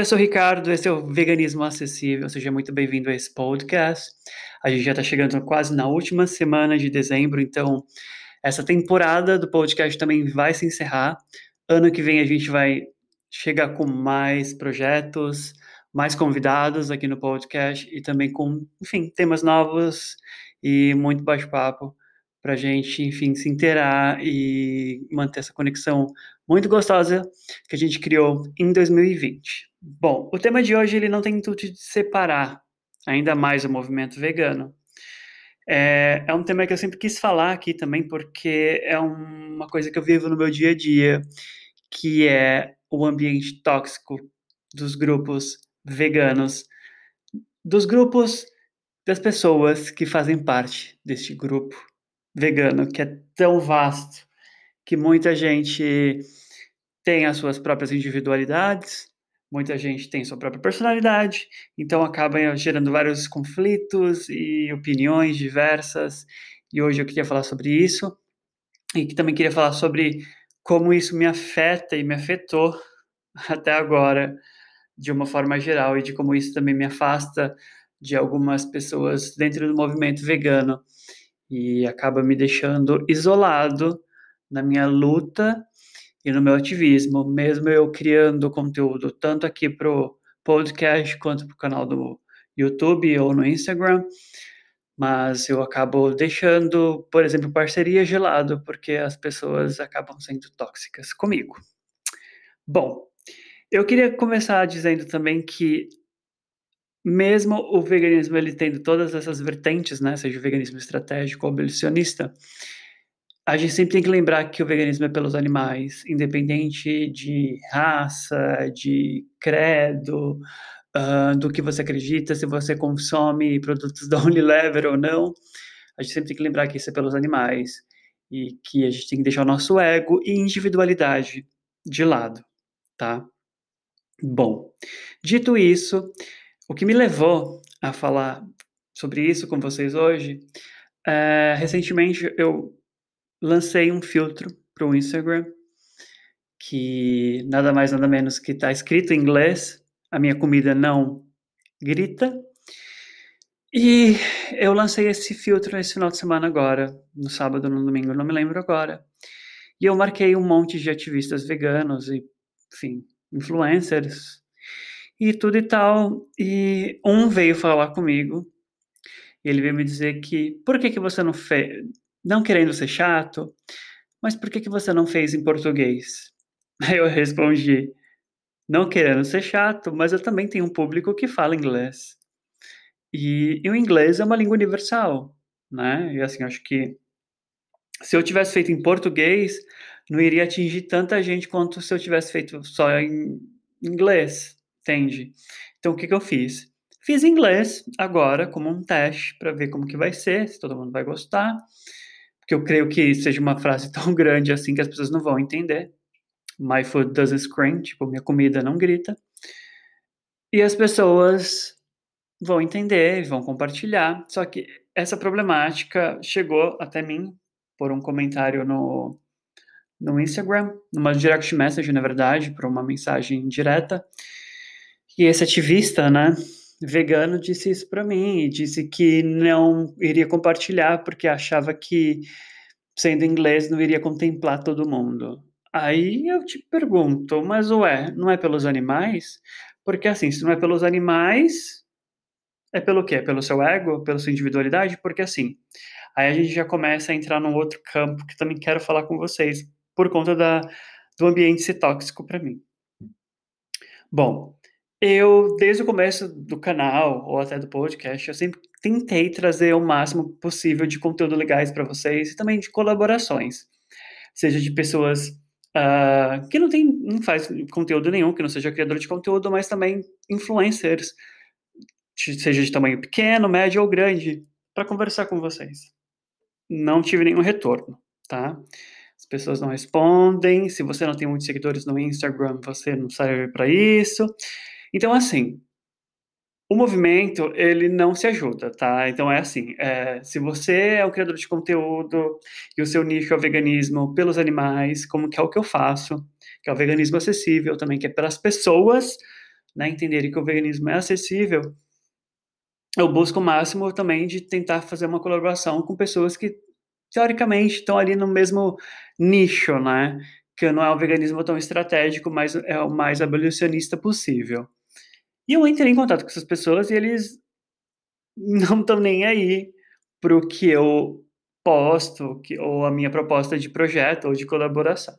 eu sou o Ricardo, esse é o Veganismo Acessível. Seja muito bem-vindo a esse podcast. A gente já está chegando quase na última semana de dezembro, então essa temporada do podcast também vai se encerrar. Ano que vem a gente vai chegar com mais projetos, mais convidados aqui no podcast e também com, enfim, temas novos e muito bate-papo para a gente, enfim, se inteirar e manter essa conexão muito gostosa que a gente criou em 2020. Bom, o tema de hoje ele não tem intuito de separar ainda mais o movimento vegano. É, é um tema que eu sempre quis falar aqui também, porque é uma coisa que eu vivo no meu dia a dia, que é o ambiente tóxico dos grupos veganos, dos grupos das pessoas que fazem parte deste grupo vegano, que é tão vasto, que muita gente tem as suas próprias individualidades, muita gente tem sua própria personalidade, então acaba gerando vários conflitos e opiniões diversas. E hoje eu queria falar sobre isso e que também queria falar sobre como isso me afeta e me afetou até agora de uma forma geral e de como isso também me afasta de algumas pessoas dentro do movimento vegano e acaba me deixando isolado na minha luta e no meu ativismo, mesmo eu criando conteúdo tanto aqui para o podcast quanto para o canal do YouTube ou no Instagram, mas eu acabo deixando, por exemplo, parceria gelado, porque as pessoas acabam sendo tóxicas comigo. Bom, eu queria começar dizendo também que mesmo o veganismo ele tendo todas essas vertentes, né, seja o veganismo estratégico ou abolicionista, a gente sempre tem que lembrar que o veganismo é pelos animais, independente de raça, de credo, uh, do que você acredita, se você consome produtos da Unilever ou não, a gente sempre tem que lembrar que isso é pelos animais e que a gente tem que deixar o nosso ego e individualidade de lado, tá? Bom, dito isso, o que me levou a falar sobre isso com vocês hoje, é, recentemente eu lancei um filtro para o Instagram que nada mais nada menos que está escrito em inglês, a minha comida não grita. E eu lancei esse filtro nesse final de semana agora, no sábado, no domingo, não me lembro agora. E eu marquei um monte de ativistas veganos e, enfim, influencers e tudo e tal. E um veio falar comigo, e ele veio me dizer que, por que, que você não fez, não querendo ser chato, mas por que, que você não fez em português? Aí eu respondi, não querendo ser chato, mas eu também tenho um público que fala inglês. E, e o inglês é uma língua universal, né? E assim, acho que se eu tivesse feito em português, não iria atingir tanta gente quanto se eu tivesse feito só em inglês entende? Então, o que, que eu fiz? Fiz inglês agora como um teste para ver como que vai ser, se todo mundo vai gostar, porque eu creio que seja uma frase tão grande assim que as pessoas não vão entender. My food doesn't scream, tipo, minha comida não grita. E as pessoas vão entender, vão compartilhar. Só que essa problemática chegou até mim por um comentário no, no Instagram, numa direct message, na verdade, por uma mensagem direta. E esse ativista, né, vegano, disse isso para mim e disse que não iria compartilhar porque achava que, sendo inglês, não iria contemplar todo mundo. Aí eu te pergunto, mas ué, não é pelos animais? Porque assim, se não é pelos animais, é pelo quê? Pelo seu ego? Pela sua individualidade? Porque assim, aí a gente já começa a entrar num outro campo que também quero falar com vocês, por conta da, do ambiente ser tóxico para mim. Bom, eu, desde o começo do canal, ou até do podcast, eu sempre tentei trazer o máximo possível de conteúdo legais para vocês e também de colaborações. Seja de pessoas uh, que não, tem, não faz conteúdo nenhum, que não seja criador de conteúdo, mas também influencers, seja de tamanho pequeno, médio ou grande, para conversar com vocês. Não tive nenhum retorno, tá? As pessoas não respondem. Se você não tem muitos seguidores no Instagram, você não serve para isso. Então, assim, o movimento, ele não se ajuda, tá? Então, é assim, é, se você é um criador de conteúdo e o seu nicho é o veganismo pelos animais, como que é o que eu faço, que é o veganismo acessível também, que é pelas pessoas né, entenderem que o veganismo é acessível, eu busco o máximo também de tentar fazer uma colaboração com pessoas que, teoricamente, estão ali no mesmo nicho, né? Que não é um veganismo tão estratégico, mas é o mais abolicionista possível. E eu entrei em contato com essas pessoas e eles não estão nem aí para o que eu posto, que, ou a minha proposta de projeto ou de colaboração.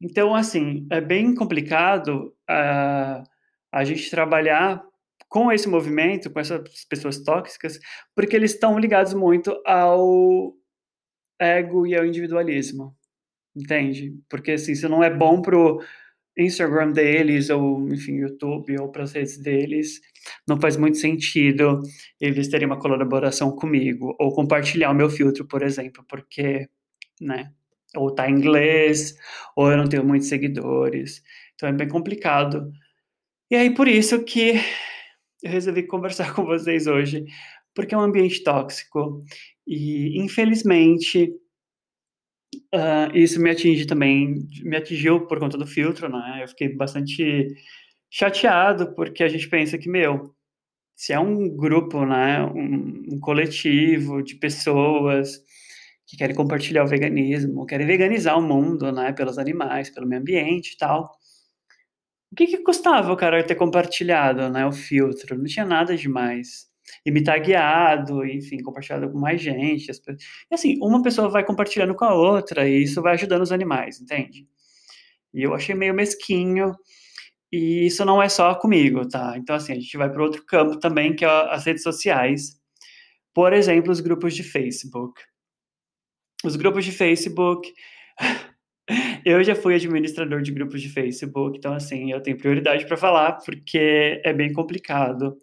Então, assim, é bem complicado uh, a gente trabalhar com esse movimento, com essas pessoas tóxicas, porque eles estão ligados muito ao ego e ao individualismo, entende? Porque, assim, isso não é bom pro Instagram deles, ou, enfim, YouTube, ou para as redes deles, não faz muito sentido eles terem uma colaboração comigo, ou compartilhar o meu filtro, por exemplo, porque, né, ou tá em inglês, ou eu não tenho muitos seguidores, então é bem complicado. E aí, por isso que eu resolvi conversar com vocês hoje, porque é um ambiente tóxico, e, infelizmente, Uh, isso me atinge também, me atingiu por conta do filtro, né? Eu fiquei bastante chateado, porque a gente pensa que, meu, se é um grupo, né, um, um coletivo de pessoas que querem compartilhar o veganismo, querem veganizar o mundo, né, pelos animais, pelo meio ambiente e tal, o que que custava o cara ter compartilhado, né, o filtro? Não tinha nada demais e me tagueado, enfim, compartilhado com mais gente. E assim, uma pessoa vai compartilhando com a outra e isso vai ajudando os animais, entende? E eu achei meio mesquinho. E isso não é só comigo, tá? Então, assim, a gente vai para outro campo também, que é as redes sociais. Por exemplo, os grupos de Facebook. Os grupos de Facebook. Eu já fui administrador de grupos de Facebook, então, assim, eu tenho prioridade para falar, porque é bem complicado.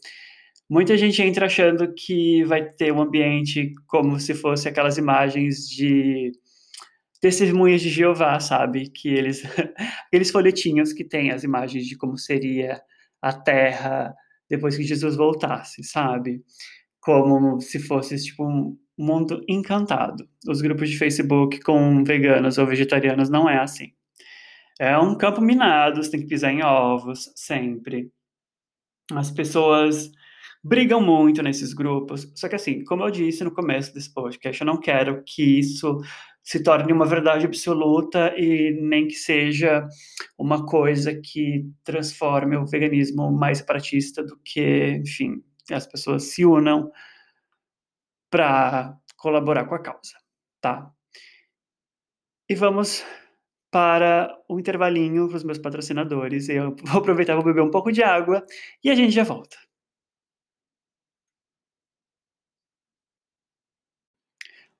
Muita gente entra achando que vai ter um ambiente como se fosse aquelas imagens de testemunhas de Jeová, sabe? Que eles aqueles folhetinhos que tem as imagens de como seria a Terra depois que Jesus voltasse, sabe? Como se fosse tipo um mundo encantado. Os grupos de Facebook com veganos ou vegetarianos não é assim. É um campo minado, você tem que pisar em ovos sempre. As pessoas brigam muito nesses grupos. Só que, assim, como eu disse no começo desse podcast, eu não quero que isso se torne uma verdade absoluta e nem que seja uma coisa que transforme o veganismo mais separatista do que, enfim, as pessoas se unam para colaborar com a causa, tá? E vamos para o intervalinho para os meus patrocinadores. Eu vou aproveitar, vou beber um pouco de água e a gente já volta.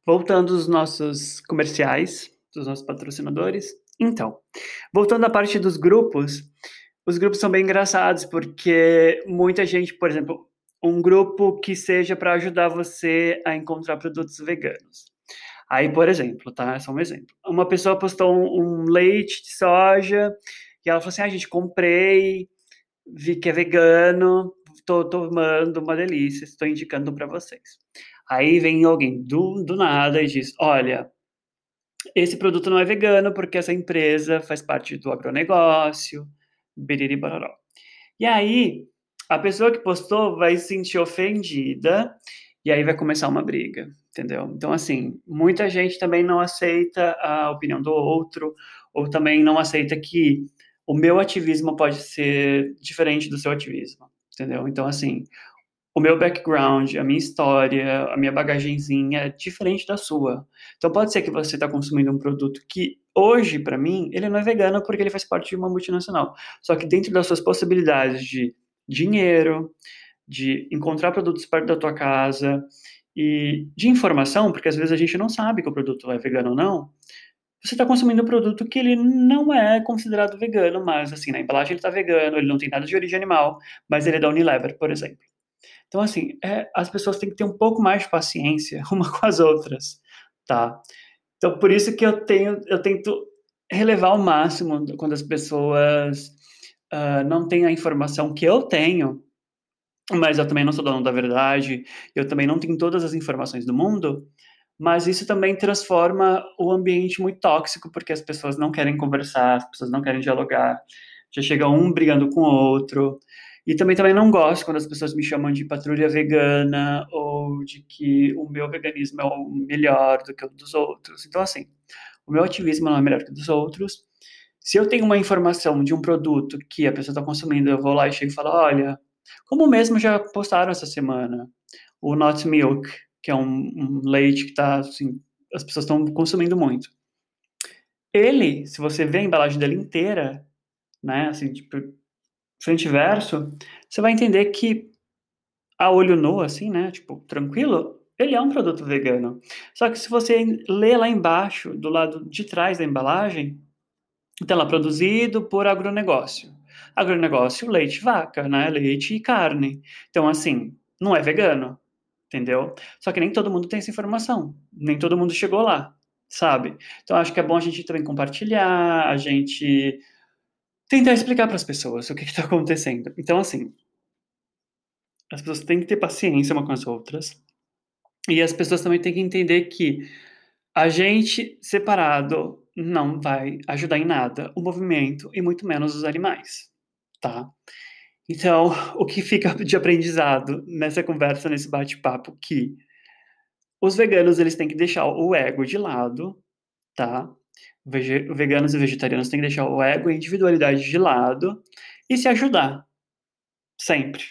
Voltando aos nossos comerciais, dos nossos patrocinadores. Então, voltando à parte dos grupos, os grupos são bem engraçados, porque muita gente, por exemplo, um grupo que seja para ajudar você a encontrar produtos veganos. Aí, por exemplo, tá? É só um exemplo. Uma pessoa postou um, um leite de soja e ela falou assim: ah, gente, comprei, vi que é vegano, tô tomando uma delícia, estou indicando para vocês. Aí vem alguém do, do nada e diz: olha, esse produto não é vegano porque essa empresa faz parte do agronegócio, biriri. E aí, a pessoa que postou vai se sentir ofendida e aí vai começar uma briga, entendeu? Então, assim, muita gente também não aceita a opinião do outro, ou também não aceita que o meu ativismo pode ser diferente do seu ativismo, entendeu? Então, assim, o meu background, a minha história, a minha bagagenzinha é diferente da sua. Então pode ser que você está consumindo um produto que hoje, para mim, ele não é vegano porque ele faz parte de uma multinacional. Só que dentro das suas possibilidades de dinheiro, de encontrar produtos perto da tua casa e de informação, porque às vezes a gente não sabe que o produto é vegano ou não, você está consumindo um produto que ele não é considerado vegano, mas assim, na embalagem ele está vegano, ele não tem nada de origem animal, mas ele é da Unilever, por exemplo. Então, assim, é, as pessoas têm que ter um pouco mais de paciência uma com as outras, tá? Então, por isso que eu tenho, eu tento relevar ao máximo quando as pessoas uh, não têm a informação que eu tenho, mas eu também não sou dono da verdade, eu também não tenho todas as informações do mundo, mas isso também transforma o ambiente muito tóxico, porque as pessoas não querem conversar, as pessoas não querem dialogar, já chega um brigando com o outro. E também, também não gosto quando as pessoas me chamam de patrulha vegana ou de que o meu veganismo é o melhor do que o dos outros. Então, assim, o meu ativismo não é melhor que o dos outros. Se eu tenho uma informação de um produto que a pessoa está consumindo, eu vou lá e chego e falo, olha, como mesmo já postaram essa semana, o Not Milk, que é um, um leite que está, assim, as pessoas estão consumindo muito. Ele, se você vê a embalagem dele inteira, né, assim, tipo, frente e verso, você vai entender que a olho nu, assim, né, tipo, tranquilo, ele é um produto vegano. Só que se você ler lá embaixo, do lado de trás da embalagem, está lá produzido por agronegócio. Agronegócio, leite vaca, né, leite e carne. Então, assim, não é vegano, entendeu? Só que nem todo mundo tem essa informação, nem todo mundo chegou lá, sabe? Então acho que é bom a gente também compartilhar, a gente tentar explicar para as pessoas o que está acontecendo. Então, assim, as pessoas têm que ter paciência uma com as outras e as pessoas também têm que entender que a gente separado não vai ajudar em nada o movimento e muito menos os animais, tá? Então, o que fica de aprendizado nessa conversa, nesse bate-papo, que os veganos eles têm que deixar o ego de lado, tá? Veganos e vegetarianos têm que deixar o ego e a individualidade de lado e se ajudar, sempre,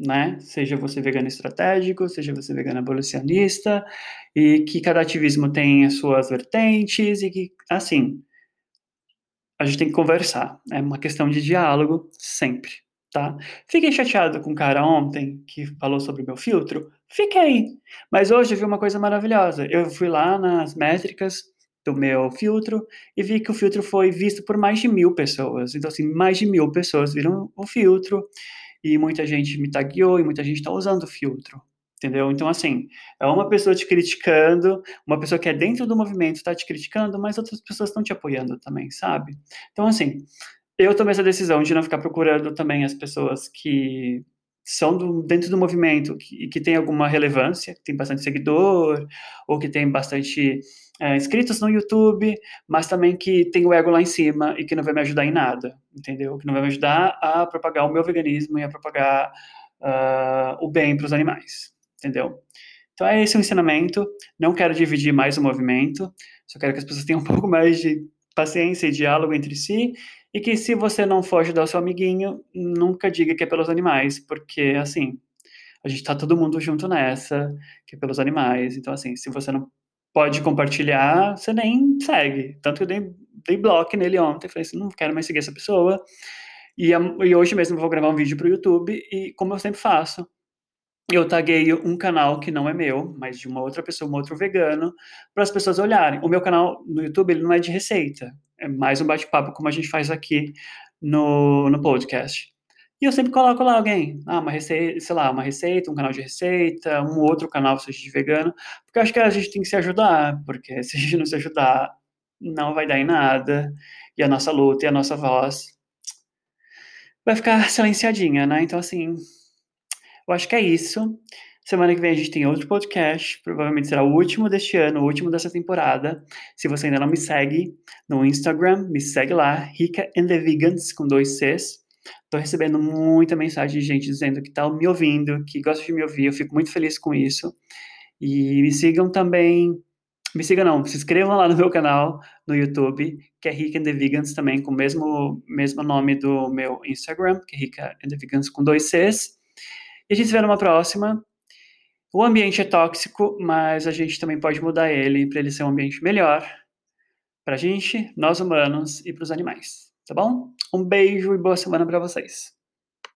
né? Seja você vegano estratégico, seja você vegano abolicionista, e que cada ativismo tem as suas vertentes e que, assim, a gente tem que conversar. É uma questão de diálogo sempre tá? Fiquei chateado com o cara ontem que falou sobre o meu filtro? Fiquei. Mas hoje eu vi uma coisa maravilhosa. Eu fui lá nas métricas do meu filtro e vi que o filtro foi visto por mais de mil pessoas. Então, assim, mais de mil pessoas viram o filtro e muita gente me tagueou e muita gente está usando o filtro. Entendeu? Então, assim, é uma pessoa te criticando, uma pessoa que é dentro do movimento está te criticando, mas outras pessoas estão te apoiando também, sabe? Então, assim, eu tomei essa decisão de não ficar procurando também as pessoas que são do, dentro do movimento e que, que tem alguma relevância, que tem bastante seguidor, ou que tem bastante é, inscritos no YouTube, mas também que tem o ego lá em cima e que não vai me ajudar em nada, entendeu? Que não vai me ajudar a propagar o meu veganismo e a propagar uh, o bem para os animais, entendeu? Então é esse o ensinamento. Não quero dividir mais o movimento, só quero que as pessoas tenham um pouco mais de paciência e diálogo entre si e que se você não for ajudar o seu amiguinho, nunca diga que é pelos animais, porque, assim, a gente tá todo mundo junto nessa, que é pelos animais. Então, assim, se você não pode compartilhar, você nem segue. Tanto que eu dei, dei bloco nele ontem, falei assim, não quero mais seguir essa pessoa. E, e hoje mesmo eu vou gravar um vídeo pro YouTube, e como eu sempre faço, eu taguei um canal que não é meu, mas de uma outra pessoa, um outro vegano, para as pessoas olharem. O meu canal no YouTube ele não é de receita, é mais um bate-papo como a gente faz aqui no, no podcast. E eu sempre coloco lá alguém, ah, uma receita, sei lá, uma receita, um canal de receita, um outro canal seja de vegano, porque eu acho que a gente tem que se ajudar, porque se a gente não se ajudar, não vai dar em nada, e a nossa luta e a nossa voz vai ficar silenciadinha, né? Então, assim, eu acho que é isso. Semana que vem a gente tem outro podcast, provavelmente será o último deste ano, o último dessa temporada. Se você ainda não me segue no Instagram, me segue lá, Rica and the Vegans, com dois Cs. Estou recebendo muita mensagem de gente dizendo que está me ouvindo, que gosta de me ouvir, eu fico muito feliz com isso. E me sigam também, me sigam não, se inscrevam lá no meu canal no YouTube, que é Rica and the Vegans também, com o mesmo, mesmo nome do meu Instagram, que é Rica and the Vegans com dois Cs. E a gente se vê numa próxima. O ambiente é tóxico, mas a gente também pode mudar ele para ele ser um ambiente melhor para a gente, nós humanos e para os animais. Tá bom? Um beijo e boa semana para vocês.